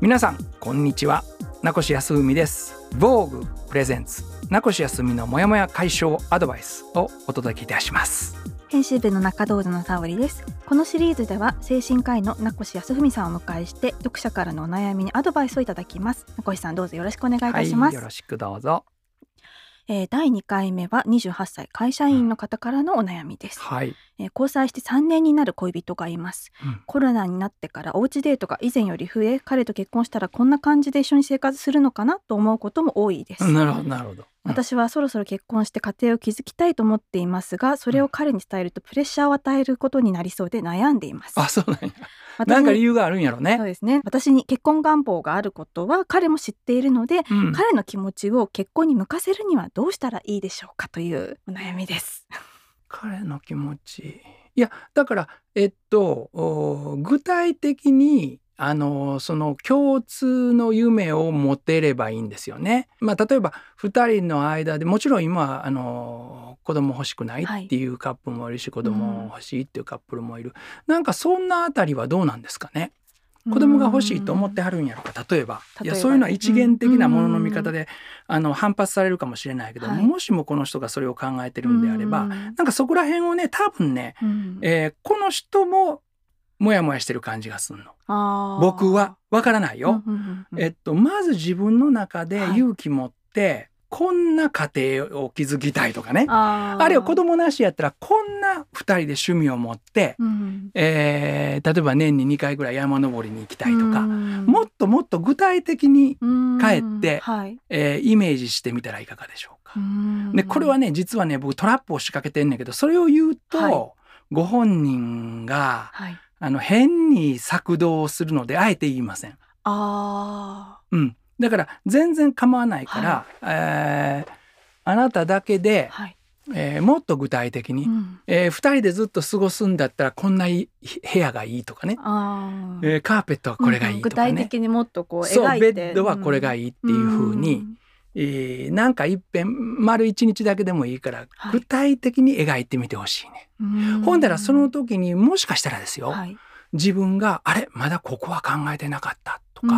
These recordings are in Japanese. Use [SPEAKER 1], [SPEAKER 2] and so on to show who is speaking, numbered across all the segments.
[SPEAKER 1] 皆さんこんにちは。名越康文です。Vogue プレゼンツ名越康文のモヤモヤ解消アドバイスをお届けいたします。
[SPEAKER 2] 編集部の中道場の沙織です。このシリーズでは精神科医の名越康文さんをお迎えして読者からのお悩みにアドバイスをいただきます。名越さんどうぞよろしくお願いいたします、
[SPEAKER 1] はい、よろしくどうぞ
[SPEAKER 2] えー、第2回目は28歳会社員の方からのお悩みです、
[SPEAKER 1] はい、
[SPEAKER 2] えー、交際して3年になる恋人がいます、うん、コロナになってからおうちデートが以前より増え彼と結婚したらこんな感じで一緒に生活するのかなと思うことも多いです。
[SPEAKER 1] なるほどなるほど、
[SPEAKER 2] うん、私はそろそろ結婚して家庭を築きたいと思っていますがそれを彼に伝えるとプレッシャーを与えることになりそうで悩んでいます、
[SPEAKER 1] あそうなんやなんか理由があるんやろね。
[SPEAKER 2] そうですね。私に結婚願望があることは彼も知っているので、うん、彼の気持ちを結婚に向かせるにはどうしたらいいでしょうかというお悩みです。
[SPEAKER 1] 彼の気持ち。いやだからえっと具体的にあのその共通の夢を持てればいいんですよね。まあ、例えば2人の間でもちろん今あの子供欲しくないっていうカップルもいるし、はい、子供欲しいっていうカップルもいる、うん、なんかそんなあたりはどうなんですかね？子供が欲しいと思ってはるんやろか。例えば。いやそういうのは一元的なものの見方で、あの反発されるかもしれないけど、はい、もしもこの人がそれを考えてるんであれば、ん。なんかそこら辺をね多分ね、えー、この人もモヤモヤしてる感じがするの。僕はわからないよ、えっとまず自分の中で勇気持って、はいこんな家庭を築きたいとかね。あるいは子供なしやったらこんな2人で趣味を持って、うん、えー、例えば年に2回ぐらい山登りに行きたいとか、もっともっと具体的に帰って、はい、えー、イメージしてみたらいかがでしょうか。でこれはね実はね僕トラップを仕掛けてんねんけどそれを言うと、はい、ご本人が、はいあの変に作動するのであえて言いません。あうん、だから全然構わないから、はい、えー、あなただけで、はい、えー、もっと具体的に、うん、えー、2人でずっと過ごすんだったらこんな部屋がいいとかね、えー、カーペットはこれがいいとかね、うん、
[SPEAKER 2] 具体的にもっとこう
[SPEAKER 1] そうベッドはこれがいいっていうふうに、んえー、なんかいっぺん丸一日だけでもいいから、具体的に描いてみてほしいね。ほんだらその時にもしかしたらですよ、はい、自分があれまだここは考えてなかったとか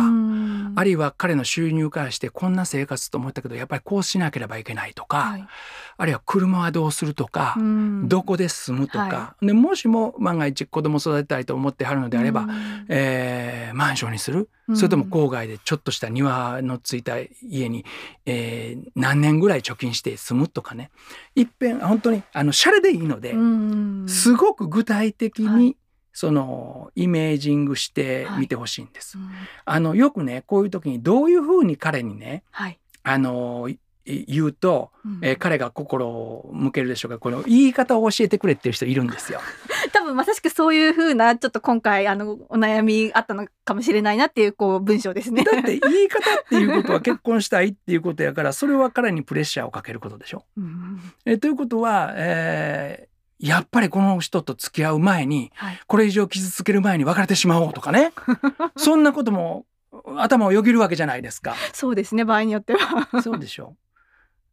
[SPEAKER 1] あるいは彼の収入からしてこんな生活と思ったけどやっぱりこうしなければいけないとか、はい、あるいは車はどうするとかどこで住むとか、はい、でもしも万が一子供育てたいと思ってはるのであれば、えー、マンションにする？それとも郊外でちょっとした庭のついた家に、えー、何年ぐらい貯金して住むとかね。いっぺん本当にあのシャレでいいのですごく具体的にそのイメージングしてみてほしいんです、はいうん、あのよくねこういう時にどういうふうに彼にね、はい、あの言うと、うん、えー、彼が心を向けるでしょうか。この言い方を教えてくれっていう人いるんですよ。
[SPEAKER 2] 多分まさしくそういうふうなちょっと今回あのお悩みあったのかもしれないなっていうこう文章ですね。
[SPEAKER 1] だって 言い方っていうことは結婚したいっていうことやからそれは彼にプレッシャーをかけることでしょ。うん、えということは、えやっぱりこの人と付き合う前に、はい、これ以上傷つける前に別れてしまおうとかね。そんなことも頭をよぎるわけじゃないですか。
[SPEAKER 2] そうですね場合によっては。
[SPEAKER 1] そうでしょ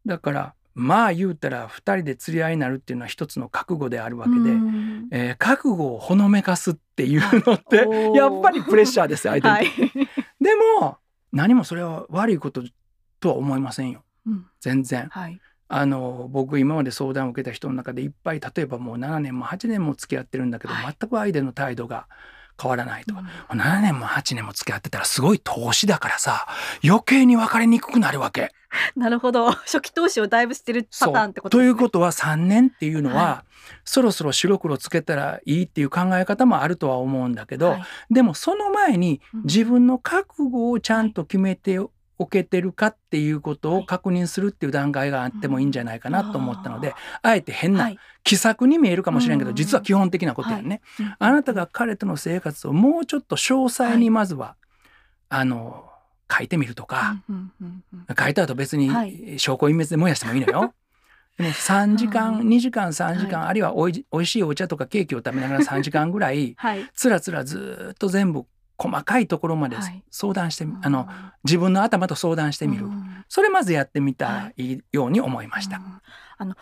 [SPEAKER 1] う。だからまあ言うたら2人で釣り合いになるっていうのは一つの覚悟であるわけで、えー、覚悟をほのめかすっていうのってやっぱりプレッシャーです相手に、はい、でも何もそれは悪いこととは思いませんよ、うん、全然、はい、あの僕今まで相談を受けた人の中でいっぱい例えばもう7年も8年も付き合ってるんだけど、はい、全く相手の態度が変わらないと。か、うん、7年も8年も付き合ってたらすごい投資だからさ余計に別れにくくなるわけ。
[SPEAKER 2] なるほど。初期投資をだいぶしてるパターンってこと
[SPEAKER 1] ね。ということは3年っていうのは、はい、そろそろ白黒つけたらいいっていう考え方もあるとは思うんだけど、はい、でもその前に自分の覚悟をちゃんと決めて置けてるかっていうことを確認するっていう段階があってもいいんじゃないかなと思ったので、あえて変な気さくに見えるかもしれんけど、実は基本的なことやね、あなたが彼との生活をもうちょっと詳細にまずは、あの書いてみるとか、書いた後別に証拠隠滅で燃やしてもいいのよ。でも3時間2時間3時間、あるいはおいおいしいお茶とかケーキを食べながら3時間ぐらい、つらつらずっと全部細かいところまで相談して、はい、あの自分の頭と相談してみる、うん、それまずやってみたい。ように思いました。はいうん、
[SPEAKER 2] あの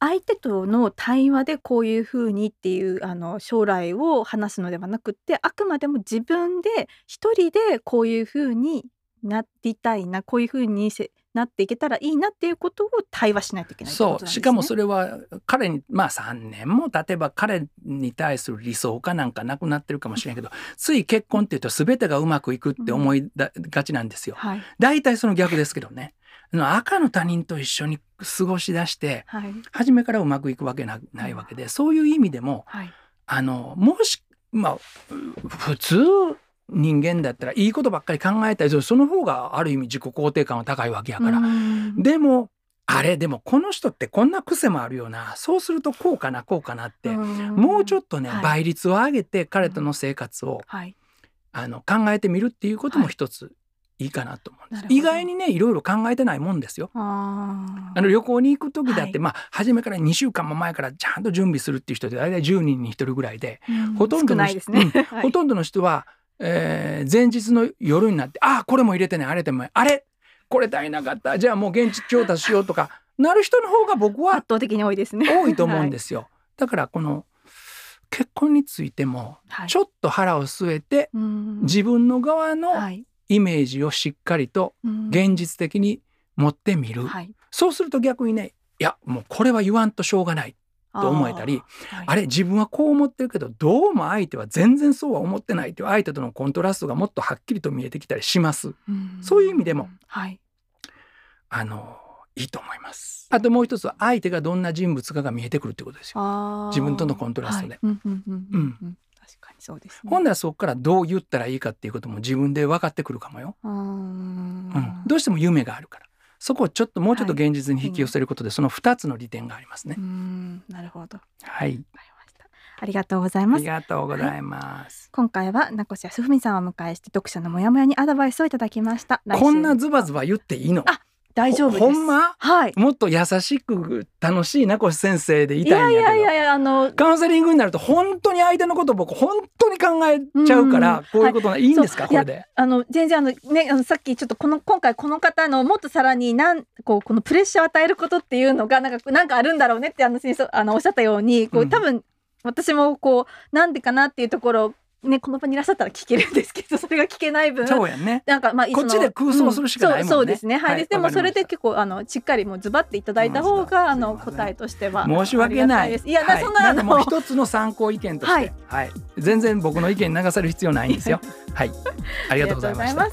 [SPEAKER 2] 相手との対話でこういうふうにっていうあの将来を話すのではなくってあくまでも自分で一人でこういうふうになりたいなこういうふうにせなっていけたらいいなっていうことを対話しないといけないってこと
[SPEAKER 1] そう。しかもそれは彼にまあ3年も経てば彼に対する理想かなんかなくなってるかもしれんけどつい結婚っていうと全てがうまくいくって思いだがちなんですよ。
[SPEAKER 2] はい
[SPEAKER 1] 大体その逆ですけどね。あの赤の他人と一緒に過ごし出して
[SPEAKER 2] はい
[SPEAKER 1] 初めからうまくいくわけなないわけでそういう意味でも
[SPEAKER 2] はい
[SPEAKER 1] あのもしまあう普通人間だったらいいことばっかり考えたりするその方がある意味自己肯定感は高いわけやから。
[SPEAKER 2] うん。
[SPEAKER 1] でもあれでもこの人ってこんな癖もあるよな。そうするとこうかなこうかなって、
[SPEAKER 2] ん。
[SPEAKER 1] もうちょっとね、
[SPEAKER 2] はい。
[SPEAKER 1] 倍率を上げて彼との生活を、
[SPEAKER 2] はい。
[SPEAKER 1] あの考えてみるっていうことも一ついいかなと思うんです、意外にねいろいろ考えてないもんですよ。
[SPEAKER 2] あ
[SPEAKER 1] の旅行に行く時だって、
[SPEAKER 2] はい。
[SPEAKER 1] まあ初めから2週間も前からちゃんと準備するっていう人で大体10人に1人ぐらいで、
[SPEAKER 2] うん。
[SPEAKER 1] ほとんどの
[SPEAKER 2] 少ないですね。
[SPEAKER 1] うん。
[SPEAKER 2] はい。
[SPEAKER 1] ほとんどの人は、えー前日の夜になって「ああこれも入れてねあれでもあれ？これ足りなかった。じゃあもう現地調達しよう」とかなる人の方が僕は
[SPEAKER 2] 圧倒的に多いですね。
[SPEAKER 1] 多いと思うんですすよ。だからこの結婚についても
[SPEAKER 2] はい。
[SPEAKER 1] ちょっと腹を据えて
[SPEAKER 2] うん。
[SPEAKER 1] 自分の側の
[SPEAKER 2] はい。
[SPEAKER 1] イメージをしっかりと
[SPEAKER 2] うん。
[SPEAKER 1] 現実的に持ってみる、
[SPEAKER 2] はい。
[SPEAKER 1] そうすると逆にねいやもうこれは言わんとしょうがないと思えたり
[SPEAKER 2] あーはい。
[SPEAKER 1] あれ自分はこう思ってるけどどうも相手は全然そうは思ってないっていう相手とのコントラストがもっとはっきりと見えてきたりします。
[SPEAKER 2] うん。
[SPEAKER 1] そういう意味でも。
[SPEAKER 2] はい。
[SPEAKER 1] あのいいと思います。あともう一つは相手がどんな人物かが見えてくるってことですよ。自分とのコントラストで。
[SPEAKER 2] 確かにそうですね。
[SPEAKER 1] ほんならそこからどう言ったらいいかっていうことも自分で分かってくるかもよ、
[SPEAKER 2] うー。ん
[SPEAKER 1] うん、どうしても夢があるからそこをちょっともうちょっと現実に引き寄せることで、その2つの利点がありますね
[SPEAKER 2] なるほど。
[SPEAKER 1] はい。
[SPEAKER 2] ありがとうござい
[SPEAKER 1] あ
[SPEAKER 2] ます
[SPEAKER 1] り。がとうございます、
[SPEAKER 2] 今回は名越康文さんをお迎えして読者のモヤモヤにアドバイスをいただきました。
[SPEAKER 1] こんなズバズバ言っていいの？
[SPEAKER 2] あ大丈夫です。
[SPEAKER 1] ほほんま？
[SPEAKER 2] はい。
[SPEAKER 1] もっと優しく楽しい名越先生でい
[SPEAKER 2] い
[SPEAKER 1] たいんやけど
[SPEAKER 2] やいやいやいやあの
[SPEAKER 1] カウンセリングになると本当に相手のことを僕本当に考えちゃうから、
[SPEAKER 2] うん
[SPEAKER 1] こういうことないいんですか？これで。
[SPEAKER 2] あの全然あのねあのさっきちょっとこの今回この方のもっとさらになんこうこのプレッシャーを与えることっていうのがなんかなんかあるんだろうねってあの先生あのおっしゃったようにこ
[SPEAKER 1] う
[SPEAKER 2] うん多分私もこうなんでかなっていうところをねこの場にいらっしゃったら聞けるんですけどそれが聞けない分
[SPEAKER 1] そうやんね。
[SPEAKER 2] なんかまあ
[SPEAKER 1] こっちで空想するしかないもんね。
[SPEAKER 2] うんそうそうですね。はい、
[SPEAKER 1] はい
[SPEAKER 2] ででもそれで結構あのしっかりもうズバっていただいた方があの答えとしては
[SPEAKER 1] 申し訳ない。
[SPEAKER 2] いや、な
[SPEAKER 1] はい。
[SPEAKER 2] そんなあの
[SPEAKER 1] もう一つの参考意見として、
[SPEAKER 2] は
[SPEAKER 1] はい。い、全然僕の意見に流される必要ないんですよ。はい、ありがとうございました